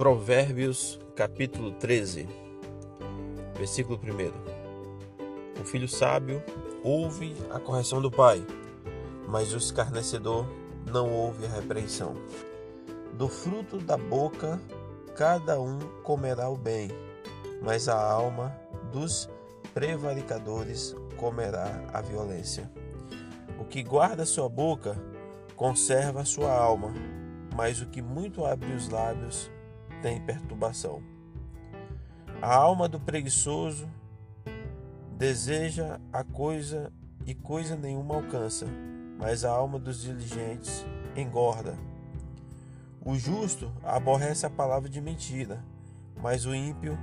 Provérbios, capítulo 13, versículo 1. O filho sábio ouve a correção do pai, mas o escarnecedor não ouve a repreensão. Do fruto da boca cada um comerá o bem, mas a alma dos prevaricadores comerá a violência. O que guarda sua boca conserva sua alma, mas o que muito abre os lábios tem perturbação. A alma do preguiçoso deseja a coisa e coisa nenhuma alcança, mas a alma dos diligentes engorda. O justo aborrece a palavra de mentira, mas o ímpio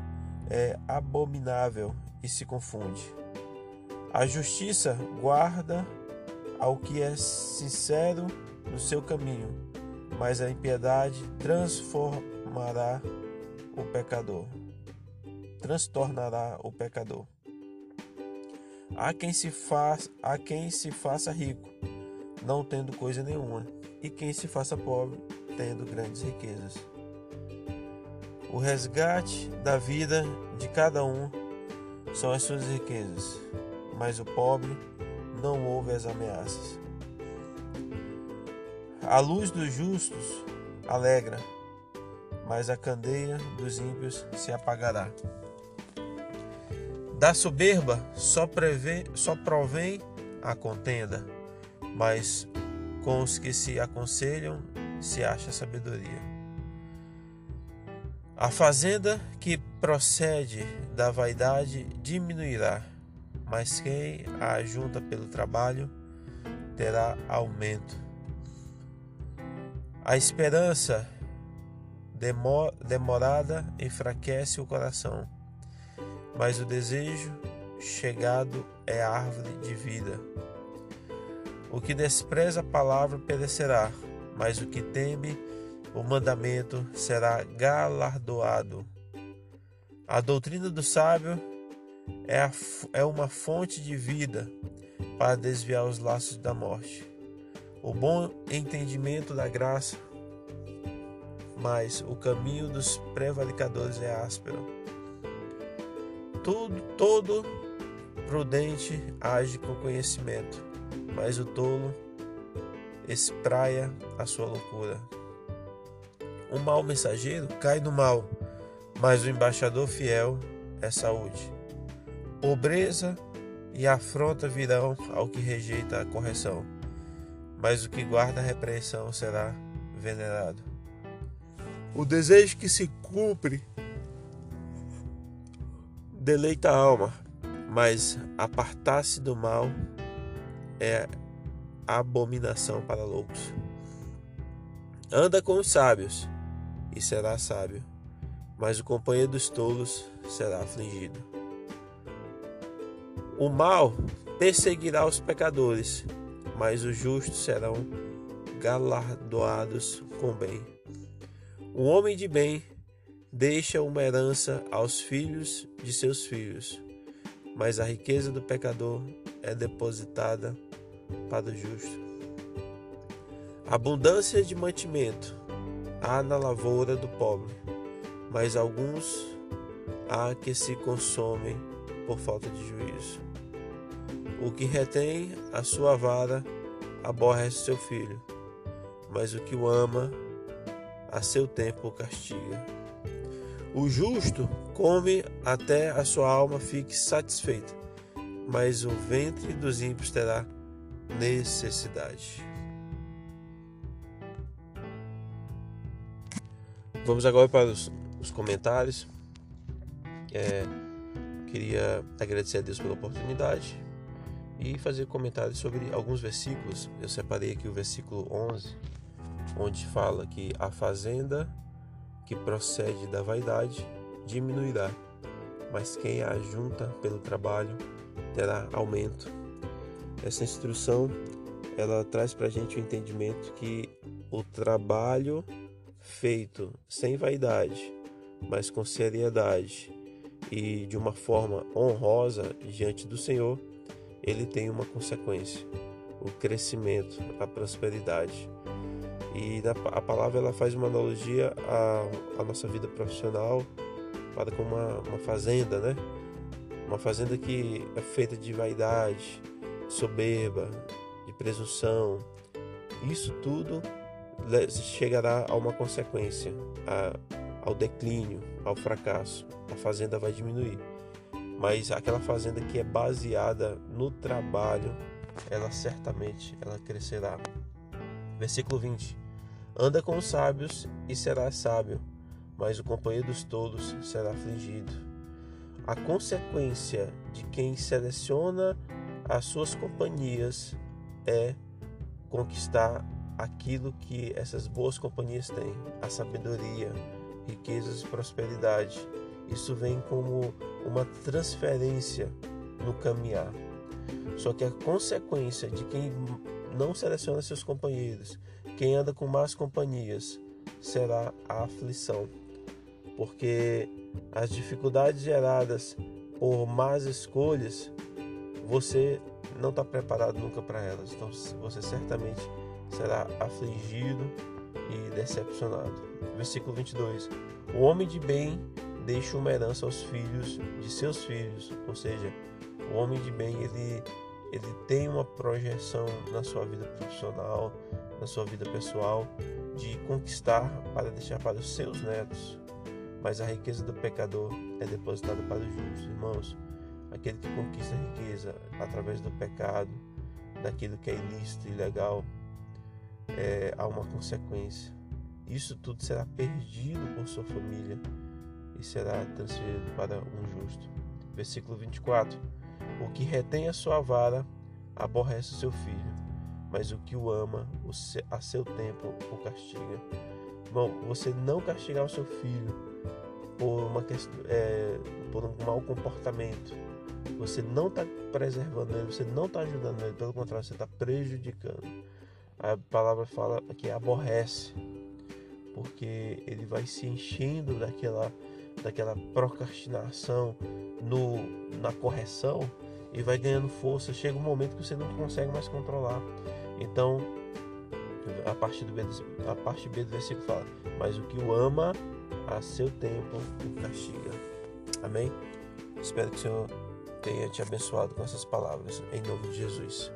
é abominável e se confunde. A justiça guarda ao que é sincero no seu caminho, mas a impiedade transformará o pecador. Transtornará o pecador. Há quem se faz, há quem se faça rico, não tendo coisa nenhuma, e quem se faça pobre, tendo grandes riquezas. O resgate da vida de cada um são as suas riquezas, mas o pobre não ouve as ameaças. A luz dos justos alegra, mas a candeia dos ímpios se apagará. Da soberba só, prevê, só provém a contenda, mas com os que se aconselham se acha sabedoria. A fazenda que procede da vaidade diminuirá, mas quem a ajunta pelo trabalho terá aumento. A esperança demorada enfraquece o coração, mas o desejo chegado é árvore de vida. O que despreza a palavra perecerá, mas o que teme o mandamento será galardoado. A doutrina do sábio é, a, é uma fonte de vida para desviar os laços da morte o bom entendimento da graça, mas o caminho dos prevaricadores é áspero. Tudo, todo prudente age com conhecimento, mas o tolo espraia a sua loucura. Um mau mensageiro cai no mal, mas o embaixador fiel é saúde. Pobreza e afronta virão ao que rejeita a correção mas o que guarda a repreensão será venerado. O desejo que se cumpre deleita a alma, mas apartar-se do mal é abominação para loucos. Anda com os sábios e será sábio, mas o companheiro dos tolos será afligido. O mal perseguirá os pecadores mas os justos serão galardoados com bem. O homem de bem deixa uma herança aos filhos de seus filhos, mas a riqueza do pecador é depositada para o justo. Abundância de mantimento há na lavoura do pobre, mas alguns há que se consomem por falta de juízo. O que retém a sua vara aborrece seu filho, mas o que o ama a seu tempo castiga. O justo come até a sua alma fique satisfeita, mas o ventre dos ímpios terá necessidade. Vamos agora para os, os comentários. É, queria agradecer a Deus pela oportunidade e fazer comentários sobre alguns versículos. Eu separei aqui o versículo 11, onde fala que a fazenda que procede da vaidade diminuirá, mas quem a junta pelo trabalho terá aumento. Essa instrução ela traz para a gente o entendimento que o trabalho feito sem vaidade, mas com seriedade e de uma forma honrosa diante do Senhor ele tem uma consequência: o crescimento, a prosperidade. E a palavra ela faz uma analogia à, à nossa vida profissional para com uma, uma fazenda, né? Uma fazenda que é feita de vaidade, soberba, de presunção. Isso tudo chegará a uma consequência, a, ao declínio, ao fracasso. A fazenda vai diminuir. Mas aquela fazenda que é baseada no trabalho, ela certamente ela crescerá. Versículo 20. Anda com os sábios e serás sábio, mas o companheiro dos tolos será afligido. A consequência de quem seleciona as suas companhias é conquistar aquilo que essas boas companhias têm: a sabedoria, riquezas e prosperidade. Isso vem como uma transferência no caminhar. Só que a consequência de quem não seleciona seus companheiros, quem anda com más companhias, será a aflição. Porque as dificuldades geradas por más escolhas, você não está preparado nunca para elas. Então você certamente será afligido e decepcionado. Versículo 22. O homem de bem deixa uma herança aos filhos de seus filhos, ou seja, o homem de bem ele ele tem uma projeção na sua vida profissional, na sua vida pessoal, de conquistar para deixar para os seus netos. Mas a riqueza do pecador é depositada para os justos. Irmãos, aquele que conquista a riqueza através do pecado, daquilo que é ilícito e ilegal, é, há uma consequência. Isso tudo será perdido por sua família e será transferido para um justo. Versículo 24. O que retém a sua vara aborrece o seu filho, mas o que o ama, a seu tempo o castiga. Bom, você não castigar o seu filho por, uma é, por um mau comportamento, você não está preservando ele, você não está ajudando ele, pelo contrário, você está prejudicando. A palavra fala que aborrece, porque ele vai se enchendo daquela, daquela procrastinação no, na correção e vai ganhando força. Chega um momento que você não consegue mais controlar. Então, a parte, do B, a parte B do versículo fala: Mas o que o ama, a seu tempo o castiga. Amém? Espero que o Senhor tenha te abençoado com essas palavras. Em nome de Jesus.